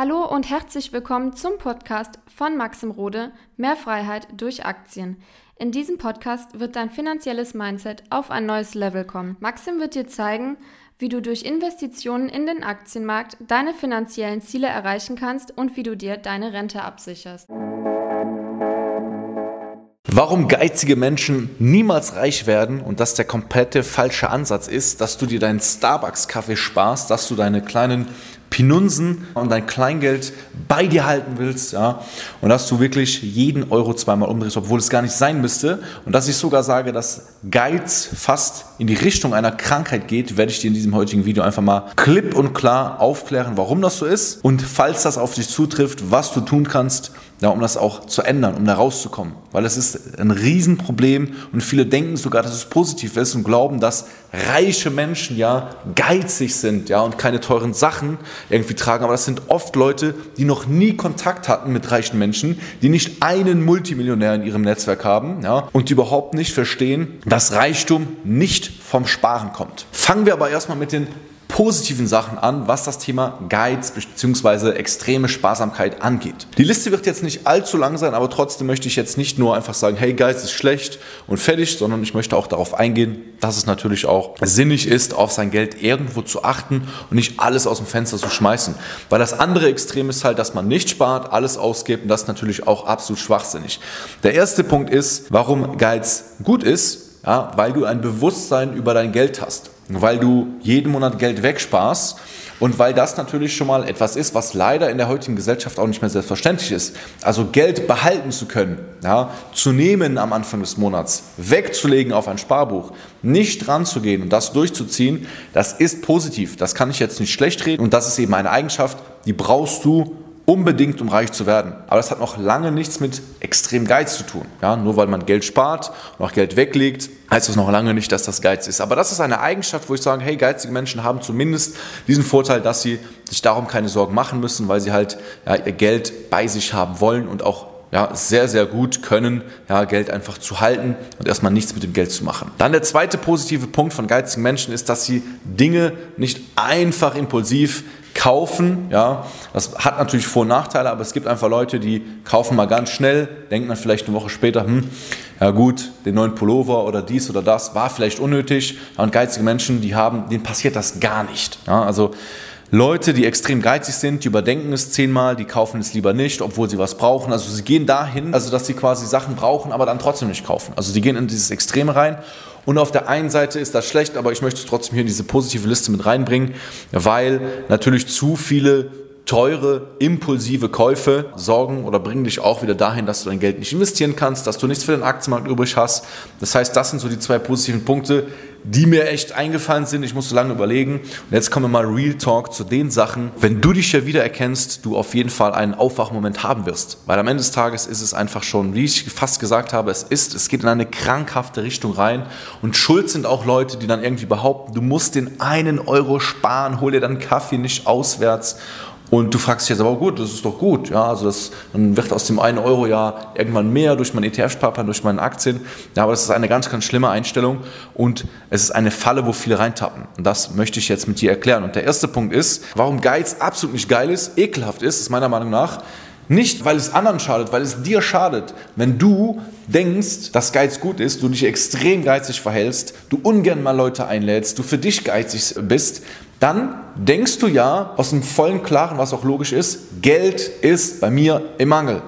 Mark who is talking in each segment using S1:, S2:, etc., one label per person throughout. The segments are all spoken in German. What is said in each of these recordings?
S1: Hallo und herzlich willkommen zum Podcast von Maxim Rode Mehr Freiheit durch Aktien. In diesem Podcast wird dein finanzielles Mindset auf ein neues Level kommen. Maxim wird dir zeigen, wie du durch Investitionen in den Aktienmarkt deine finanziellen Ziele erreichen kannst und wie du dir deine Rente absicherst.
S2: Warum geizige Menschen niemals reich werden und dass der komplette falsche Ansatz ist, dass du dir deinen Starbucks-Kaffee sparst, dass du deine kleinen Pinunsen und dein Kleingeld bei dir halten willst, ja, und dass du wirklich jeden Euro zweimal umdrehst, obwohl es gar nicht sein müsste, und dass ich sogar sage, dass Geiz fast in die Richtung einer Krankheit geht, werde ich dir in diesem heutigen Video einfach mal klipp und klar aufklären, warum das so ist und falls das auf dich zutrifft, was du tun kannst, ja, um das auch zu ändern, um da rauszukommen. Weil es ist ein Riesenproblem und viele denken sogar, dass es positiv ist und glauben, dass reiche Menschen ja geizig sind ja, und keine teuren Sachen irgendwie tragen. Aber das sind oft Leute, die noch nie Kontakt hatten mit reichen Menschen, die nicht einen Multimillionär in ihrem Netzwerk haben ja, und die überhaupt nicht verstehen, dass Reichtum nicht vom Sparen kommt. Fangen wir aber erstmal mit den positiven Sachen an, was das Thema Guides bzw. extreme Sparsamkeit angeht. Die Liste wird jetzt nicht allzu lang sein, aber trotzdem möchte ich jetzt nicht nur einfach sagen, hey, Guides ist schlecht und fertig, sondern ich möchte auch darauf eingehen, dass es natürlich auch sinnig ist, auf sein Geld irgendwo zu achten und nicht alles aus dem Fenster zu schmeißen. Weil das andere Extrem ist halt, dass man nicht spart, alles ausgibt und das ist natürlich auch absolut schwachsinnig. Der erste Punkt ist, warum Guides gut ist, ja, weil du ein Bewusstsein über dein Geld hast weil du jeden Monat Geld wegsparst und weil das natürlich schon mal etwas ist, was leider in der heutigen Gesellschaft auch nicht mehr selbstverständlich ist. Also Geld behalten zu können, ja, zu nehmen am Anfang des Monats, wegzulegen auf ein Sparbuch, nicht dran zu gehen und das durchzuziehen, das ist positiv. Das kann ich jetzt nicht schlecht reden und das ist eben eine Eigenschaft, die brauchst du, unbedingt, um reich zu werden. Aber das hat noch lange nichts mit extrem Geiz zu tun. Ja, nur weil man Geld spart und auch Geld weglegt, heißt das noch lange nicht, dass das Geiz ist. Aber das ist eine Eigenschaft, wo ich sage, hey, geizige Menschen haben zumindest diesen Vorteil, dass sie sich darum keine Sorgen machen müssen, weil sie halt ja, ihr Geld bei sich haben wollen und auch ja, sehr, sehr gut können, ja, Geld einfach zu halten und erstmal nichts mit dem Geld zu machen. Dann der zweite positive Punkt von geizigen Menschen ist, dass sie Dinge nicht einfach impulsiv kaufen. Ja, das hat natürlich Vor- und Nachteile, aber es gibt einfach Leute, die kaufen mal ganz schnell, denken dann vielleicht eine Woche später, hm, ja gut, den neuen Pullover oder dies oder das war vielleicht unnötig. Und geizige Menschen, die haben, denen passiert das gar nicht. Ja, also Leute, die extrem geizig sind, die überdenken es zehnmal, die kaufen es lieber nicht, obwohl sie was brauchen. Also sie gehen dahin, also dass sie quasi Sachen brauchen, aber dann trotzdem nicht kaufen. Also die gehen in dieses Extreme rein. Und auf der einen Seite ist das schlecht, aber ich möchte es trotzdem hier in diese positive Liste mit reinbringen, weil natürlich zu viele teure, impulsive Käufe sorgen oder bringen dich auch wieder dahin, dass du dein Geld nicht investieren kannst, dass du nichts für den Aktienmarkt übrig hast. Das heißt, das sind so die zwei positiven Punkte, die mir echt eingefallen sind. Ich musste lange überlegen. Und jetzt kommen wir mal Real Talk zu den Sachen. Wenn du dich hier wieder erkennst, du auf jeden Fall einen Aufwachmoment haben wirst. Weil am Ende des Tages ist es einfach schon, wie ich fast gesagt habe, es ist, es geht in eine krankhafte Richtung rein. Und schuld sind auch Leute, die dann irgendwie behaupten, du musst den einen Euro sparen, hol dir dann Kaffee nicht auswärts und du fragst dich jetzt aber gut, das ist doch gut. Ja, also das, dann wird aus dem einen Euro ja irgendwann mehr durch meinen ETF-Sparplan, durch meine Aktien. Ja, aber das ist eine ganz, ganz schlimme Einstellung und es ist eine Falle, wo viele reintappen. Und das möchte ich jetzt mit dir erklären. Und der erste Punkt ist, warum Geiz absolut nicht geil ist, ekelhaft ist, ist meiner Meinung nach, nicht, weil es anderen schadet, weil es dir schadet. Wenn du denkst, dass Geiz gut ist, du dich extrem geizig verhältst, du ungern mal Leute einlädst, du für dich geizig bist, dann denkst du ja aus dem vollen Klaren, was auch logisch ist, Geld ist bei mir im Mangel.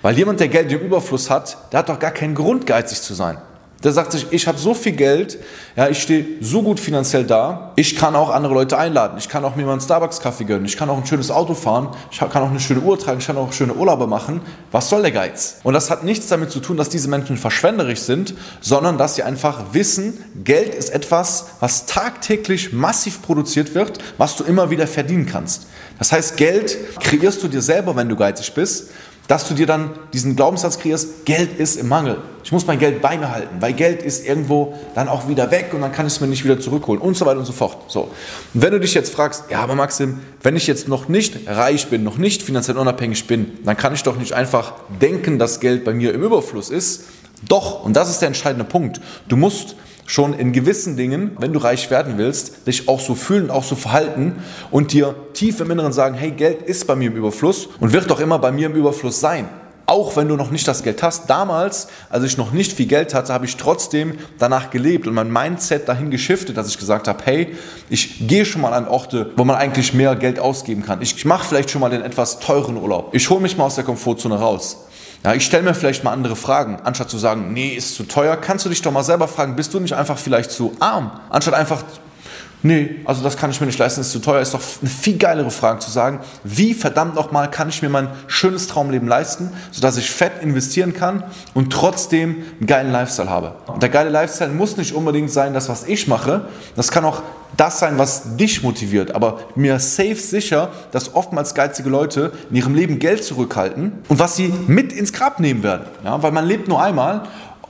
S2: Weil jemand, der Geld im Überfluss hat, der hat doch gar keinen Grund, geizig zu sein. Der sagt sich, ich habe so viel Geld, ja, ich stehe so gut finanziell da, ich kann auch andere Leute einladen, ich kann auch mir mal einen Starbucks-Kaffee gönnen, ich kann auch ein schönes Auto fahren, ich kann auch eine schöne Uhr tragen, ich kann auch schöne Urlaube machen. Was soll der Geiz? Und das hat nichts damit zu tun, dass diese Menschen verschwenderisch sind, sondern dass sie einfach wissen, Geld ist etwas, was tagtäglich massiv produziert wird, was du immer wieder verdienen kannst. Das heißt, Geld kreierst du dir selber, wenn du geizig bist dass du dir dann diesen Glaubenssatz kreierst, Geld ist im Mangel. Ich muss mein Geld bei mir halten, weil Geld ist irgendwo dann auch wieder weg und dann kann ich es mir nicht wieder zurückholen und so weiter und so fort. So. Und wenn du dich jetzt fragst, ja, aber Maxim, wenn ich jetzt noch nicht reich bin, noch nicht finanziell unabhängig bin, dann kann ich doch nicht einfach denken, dass Geld bei mir im Überfluss ist. Doch, und das ist der entscheidende Punkt. Du musst schon in gewissen Dingen, wenn du reich werden willst, dich auch so fühlen, auch so verhalten und dir tief im Inneren sagen, hey, Geld ist bei mir im Überfluss und wird doch immer bei mir im Überfluss sein auch wenn du noch nicht das Geld hast. Damals, als ich noch nicht viel Geld hatte, habe ich trotzdem danach gelebt und mein Mindset dahin geschiftet, dass ich gesagt habe, hey, ich gehe schon mal an Orte, wo man eigentlich mehr Geld ausgeben kann. Ich mache vielleicht schon mal den etwas teuren Urlaub. Ich hole mich mal aus der Komfortzone raus. Ja, ich stelle mir vielleicht mal andere Fragen, anstatt zu sagen, nee, ist zu teuer, kannst du dich doch mal selber fragen, bist du nicht einfach vielleicht zu arm? Anstatt einfach nee, also das kann ich mir nicht leisten, ist zu teuer, ist doch eine viel geilere Frage zu sagen, wie verdammt nochmal kann ich mir mein schönes Traumleben leisten, sodass ich fett investieren kann und trotzdem einen geilen Lifestyle habe. Und der geile Lifestyle muss nicht unbedingt sein, das, was ich mache, das kann auch das sein, was dich motiviert, aber mir safe sicher, dass oftmals geizige Leute in ihrem Leben Geld zurückhalten und was sie mit ins Grab nehmen werden. Ja, weil man lebt nur einmal,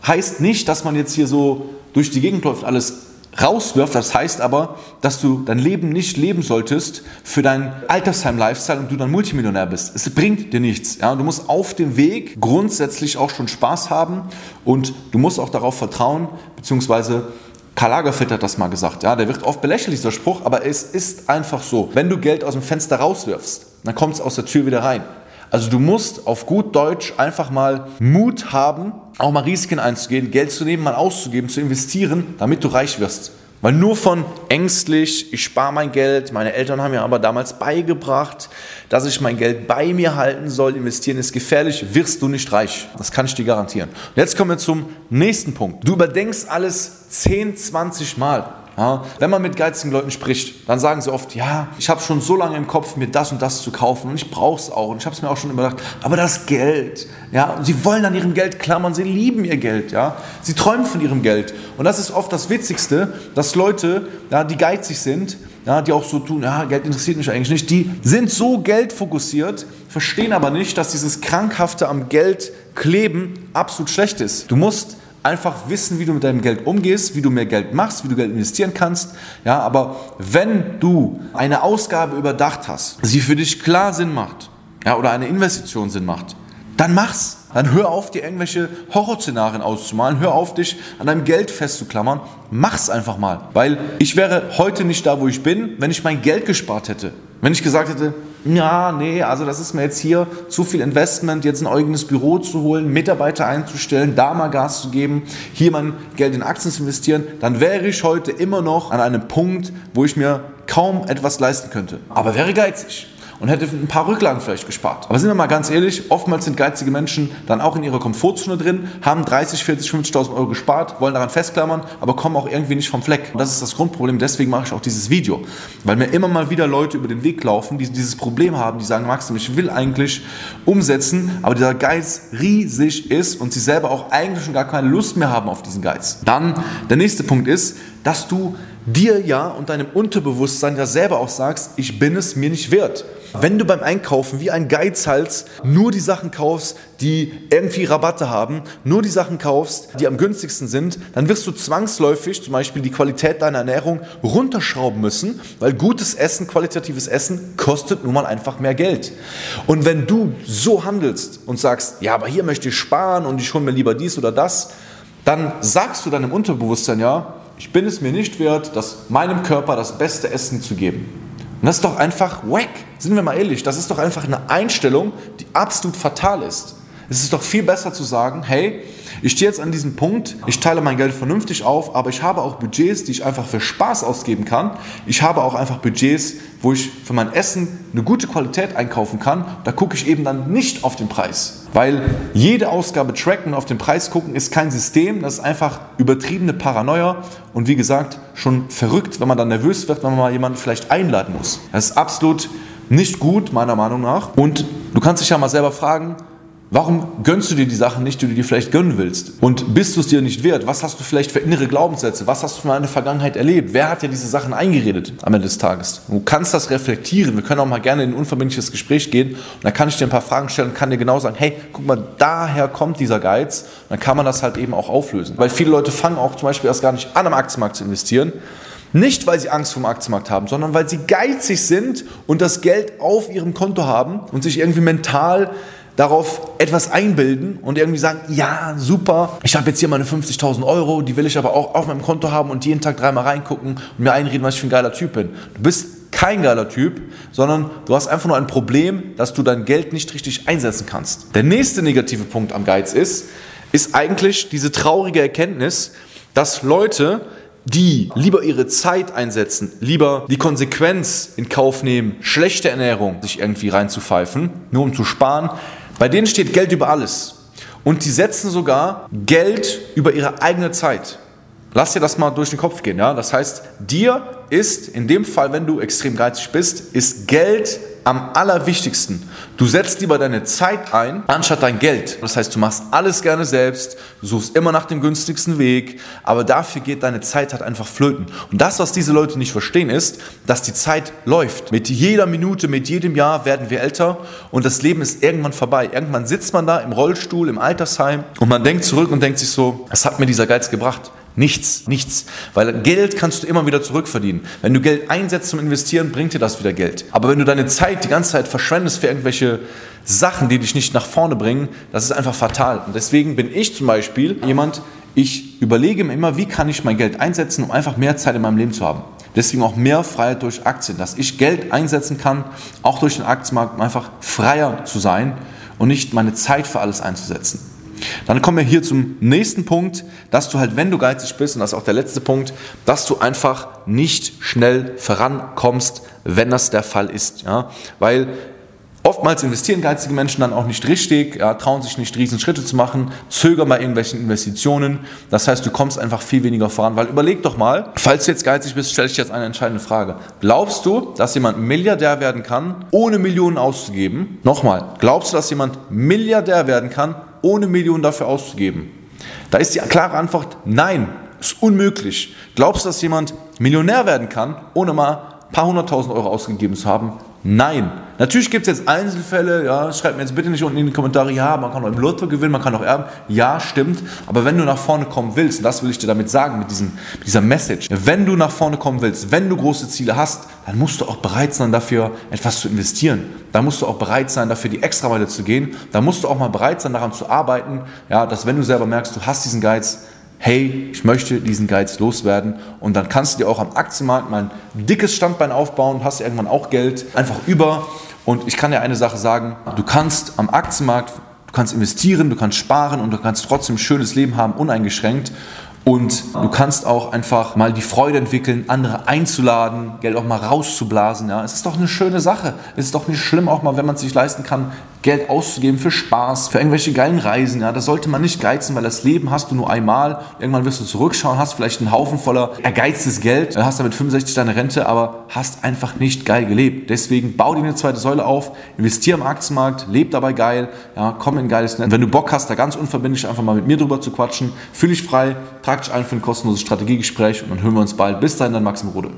S2: heißt nicht, dass man jetzt hier so durch die Gegend läuft, alles rauswirft. Das heißt aber, dass du dein Leben nicht leben solltest für dein Altersheim-Lifestyle und du dann Multimillionär bist. Es bringt dir nichts. Ja? Du musst auf dem Weg grundsätzlich auch schon Spaß haben und du musst auch darauf vertrauen, beziehungsweise Karl Lagerfeld hat das mal gesagt. Ja? Der wird oft belächelt, dieser Spruch, aber es ist einfach so. Wenn du Geld aus dem Fenster rauswirfst, dann kommt es aus der Tür wieder rein. Also du musst auf gut Deutsch einfach mal Mut haben, auch mal Risiken einzugehen, Geld zu nehmen, mal auszugeben, zu investieren, damit du reich wirst. Weil nur von ängstlich, ich spare mein Geld, meine Eltern haben mir aber damals beigebracht, dass ich mein Geld bei mir halten soll, investieren ist gefährlich, wirst du nicht reich. Das kann ich dir garantieren. Und jetzt kommen wir zum nächsten Punkt. Du überdenkst alles 10, 20 Mal. Ja, wenn man mit geizigen Leuten spricht, dann sagen sie oft, ja, ich habe schon so lange im Kopf, mir das und das zu kaufen und ich brauche es auch und ich habe es mir auch schon überdacht, aber das Geld, ja, sie wollen an ihrem Geld klammern, sie lieben ihr Geld, ja, sie träumen von ihrem Geld und das ist oft das Witzigste, dass Leute, ja, die geizig sind, ja, die auch so tun, ja, Geld interessiert mich eigentlich nicht, die sind so geldfokussiert, verstehen aber nicht, dass dieses krankhafte am Geld kleben absolut schlecht ist. Du musst einfach wissen, wie du mit deinem Geld umgehst, wie du mehr Geld machst, wie du Geld investieren kannst. Ja, aber wenn du eine Ausgabe überdacht hast, sie für dich klar Sinn macht, ja, oder eine Investition Sinn macht, dann mach's. Dann hör auf, dir irgendwelche Horrorszenarien auszumalen. Hör auf, dich an deinem Geld festzuklammern. Mach's einfach mal. Weil ich wäre heute nicht da, wo ich bin, wenn ich mein Geld gespart hätte. Wenn ich gesagt hätte, ja, nee, also das ist mir jetzt hier zu viel Investment, jetzt ein eigenes Büro zu holen, Mitarbeiter einzustellen, da mal Gas zu geben, hier mein Geld in Aktien zu investieren, dann wäre ich heute immer noch an einem Punkt, wo ich mir kaum etwas leisten könnte. Aber wäre geizig und hätte ein paar Rücklagen vielleicht gespart. Aber sind wir mal ganz ehrlich, oftmals sind geizige Menschen dann auch in ihrer Komfortzone drin, haben 30, 40, 50.000 Euro gespart, wollen daran festklammern, aber kommen auch irgendwie nicht vom Fleck. Und das ist das Grundproblem, deswegen mache ich auch dieses Video. Weil mir immer mal wieder Leute über den Weg laufen, die dieses Problem haben, die sagen, Maxim, ich will eigentlich umsetzen, aber dieser Geiz riesig ist und sie selber auch eigentlich schon gar keine Lust mehr haben auf diesen Geiz. Dann der nächste Punkt ist, dass du dir ja und deinem Unterbewusstsein ja selber auch sagst, ich bin es mir nicht wert. Wenn du beim Einkaufen wie ein Geizhals nur die Sachen kaufst, die irgendwie Rabatte haben, nur die Sachen kaufst, die am günstigsten sind, dann wirst du zwangsläufig zum Beispiel die Qualität deiner Ernährung runterschrauben müssen, weil gutes Essen, qualitatives Essen kostet nun mal einfach mehr Geld. Und wenn du so handelst und sagst, ja, aber hier möchte ich sparen und ich hole mir lieber dies oder das, dann sagst du deinem Unterbewusstsein ja, ich bin es mir nicht wert, das meinem Körper das beste Essen zu geben. Und das ist doch einfach wack. Sind wir mal ehrlich, das ist doch einfach eine Einstellung, die absolut fatal ist. Es ist doch viel besser zu sagen, hey, ich stehe jetzt an diesem Punkt, ich teile mein Geld vernünftig auf, aber ich habe auch Budgets, die ich einfach für Spaß ausgeben kann. Ich habe auch einfach Budgets, wo ich für mein Essen eine gute Qualität einkaufen kann. Da gucke ich eben dann nicht auf den Preis. Weil jede Ausgabe tracken und auf den Preis gucken ist kein System, das ist einfach übertriebene Paranoia und wie gesagt schon verrückt, wenn man dann nervös wird, wenn man mal jemanden vielleicht einladen muss. Das ist absolut nicht gut, meiner Meinung nach. Und du kannst dich ja mal selber fragen, Warum gönnst du dir die Sachen nicht, die du dir vielleicht gönnen willst? Und bist du es dir nicht wert? Was hast du vielleicht für innere Glaubenssätze? Was hast du von deiner Vergangenheit erlebt? Wer hat dir diese Sachen eingeredet am Ende des Tages? Du kannst das reflektieren. Wir können auch mal gerne in ein unverbindliches Gespräch gehen und dann kann ich dir ein paar Fragen stellen und kann dir genau sagen, hey, guck mal, daher kommt dieser Geiz. Und dann kann man das halt eben auch auflösen. Weil viele Leute fangen auch zum Beispiel erst gar nicht an, am Aktienmarkt zu investieren. Nicht, weil sie Angst vom Aktienmarkt haben, sondern weil sie geizig sind und das Geld auf ihrem Konto haben und sich irgendwie mental darauf etwas einbilden und irgendwie sagen, ja, super, ich habe jetzt hier meine 50.000 Euro, die will ich aber auch auf meinem Konto haben und jeden Tag dreimal reingucken und mir einreden, was ich für ein geiler Typ bin. Du bist kein geiler Typ, sondern du hast einfach nur ein Problem, dass du dein Geld nicht richtig einsetzen kannst. Der nächste negative Punkt am Geiz ist, ist eigentlich diese traurige Erkenntnis, dass Leute, die lieber ihre Zeit einsetzen, lieber die Konsequenz in Kauf nehmen, schlechte Ernährung sich irgendwie reinzupfeifen, nur um zu sparen, bei denen steht Geld über alles. Und die setzen sogar Geld über ihre eigene Zeit. Lass dir das mal durch den Kopf gehen. Ja? Das heißt, dir ist in dem Fall, wenn du extrem geizig bist, ist Geld am allerwichtigsten. Du setzt lieber deine Zeit ein, anstatt dein Geld. Das heißt, du machst alles gerne selbst, du suchst immer nach dem günstigsten Weg, aber dafür geht deine Zeit halt einfach flöten. Und das, was diese Leute nicht verstehen, ist, dass die Zeit läuft. Mit jeder Minute, mit jedem Jahr werden wir älter und das Leben ist irgendwann vorbei. Irgendwann sitzt man da im Rollstuhl, im Altersheim und man denkt zurück und denkt sich so, was hat mir dieser Geiz gebracht? Nichts, nichts. Weil Geld kannst du immer wieder zurückverdienen. Wenn du Geld einsetzt zum Investieren, bringt dir das wieder Geld. Aber wenn du deine Zeit die ganze Zeit verschwendest für irgendwelche Sachen, die dich nicht nach vorne bringen, das ist einfach fatal. Und deswegen bin ich zum Beispiel jemand, ich überlege mir immer, wie kann ich mein Geld einsetzen, um einfach mehr Zeit in meinem Leben zu haben. Deswegen auch mehr Freiheit durch Aktien, dass ich Geld einsetzen kann, auch durch den Aktienmarkt, um einfach freier zu sein und nicht meine Zeit für alles einzusetzen. Dann kommen wir hier zum nächsten Punkt, dass du halt, wenn du geizig bist, und das ist auch der letzte Punkt, dass du einfach nicht schnell vorankommst, wenn das der Fall ist. Ja? Weil Oftmals investieren geizige Menschen dann auch nicht richtig, ja, trauen sich nicht riesen Schritte zu machen, zögern bei irgendwelchen Investitionen. Das heißt, du kommst einfach viel weniger voran. Weil überleg doch mal, falls du jetzt geizig bist, stelle ich dir jetzt eine entscheidende Frage. Glaubst du, dass jemand Milliardär werden kann, ohne Millionen auszugeben? Nochmal, glaubst du, dass jemand Milliardär werden kann, ohne Millionen dafür auszugeben? Da ist die klare Antwort nein, ist unmöglich. Glaubst du, dass jemand Millionär werden kann, ohne mal ein paar hunderttausend Euro ausgegeben zu haben? Nein. Natürlich gibt es jetzt Einzelfälle, ja, schreibt mir jetzt bitte nicht unten in die Kommentare, ja, man kann auch im Lotto gewinnen, man kann auch erben. Ja, stimmt. Aber wenn du nach vorne kommen willst, und das will ich dir damit sagen, mit, diesem, mit dieser Message, wenn du nach vorne kommen willst, wenn du große Ziele hast, dann musst du auch bereit sein, dafür etwas zu investieren. Da musst du auch bereit sein, dafür die Extrameile zu gehen. Da musst du auch mal bereit sein, daran zu arbeiten, ja, dass wenn du selber merkst, du hast diesen Geiz, hey, ich möchte diesen Geiz loswerden und dann kannst du dir auch am Aktienmarkt mal ein dickes Standbein aufbauen, hast irgendwann auch Geld einfach über und ich kann dir eine Sache sagen, du kannst am Aktienmarkt, du kannst investieren, du kannst sparen und du kannst trotzdem ein schönes Leben haben, uneingeschränkt und du kannst auch einfach mal die Freude entwickeln, andere einzuladen, Geld auch mal rauszublasen. Ja. Es ist doch eine schöne Sache. Es ist doch nicht schlimm, auch mal, wenn man es sich leisten kann, Geld auszugeben für Spaß, für irgendwelche geilen Reisen. Ja. Das sollte man nicht geizen, weil das Leben hast du nur einmal. Irgendwann wirst du zurückschauen, hast vielleicht einen Haufen voller ergeiztes Geld, hast damit 65 deine Rente, aber hast einfach nicht geil gelebt. Deswegen bau dir eine zweite Säule auf, investier im Aktienmarkt, leb dabei geil, ja, komm in ein geiles Netz. Wenn du Bock hast, da ganz unverbindlich einfach mal mit mir drüber zu quatschen, fühl dich frei, trag dich ein für ein kostenloses Strategiegespräch und dann hören wir uns bald. Bis dahin, dein Maxim Rode.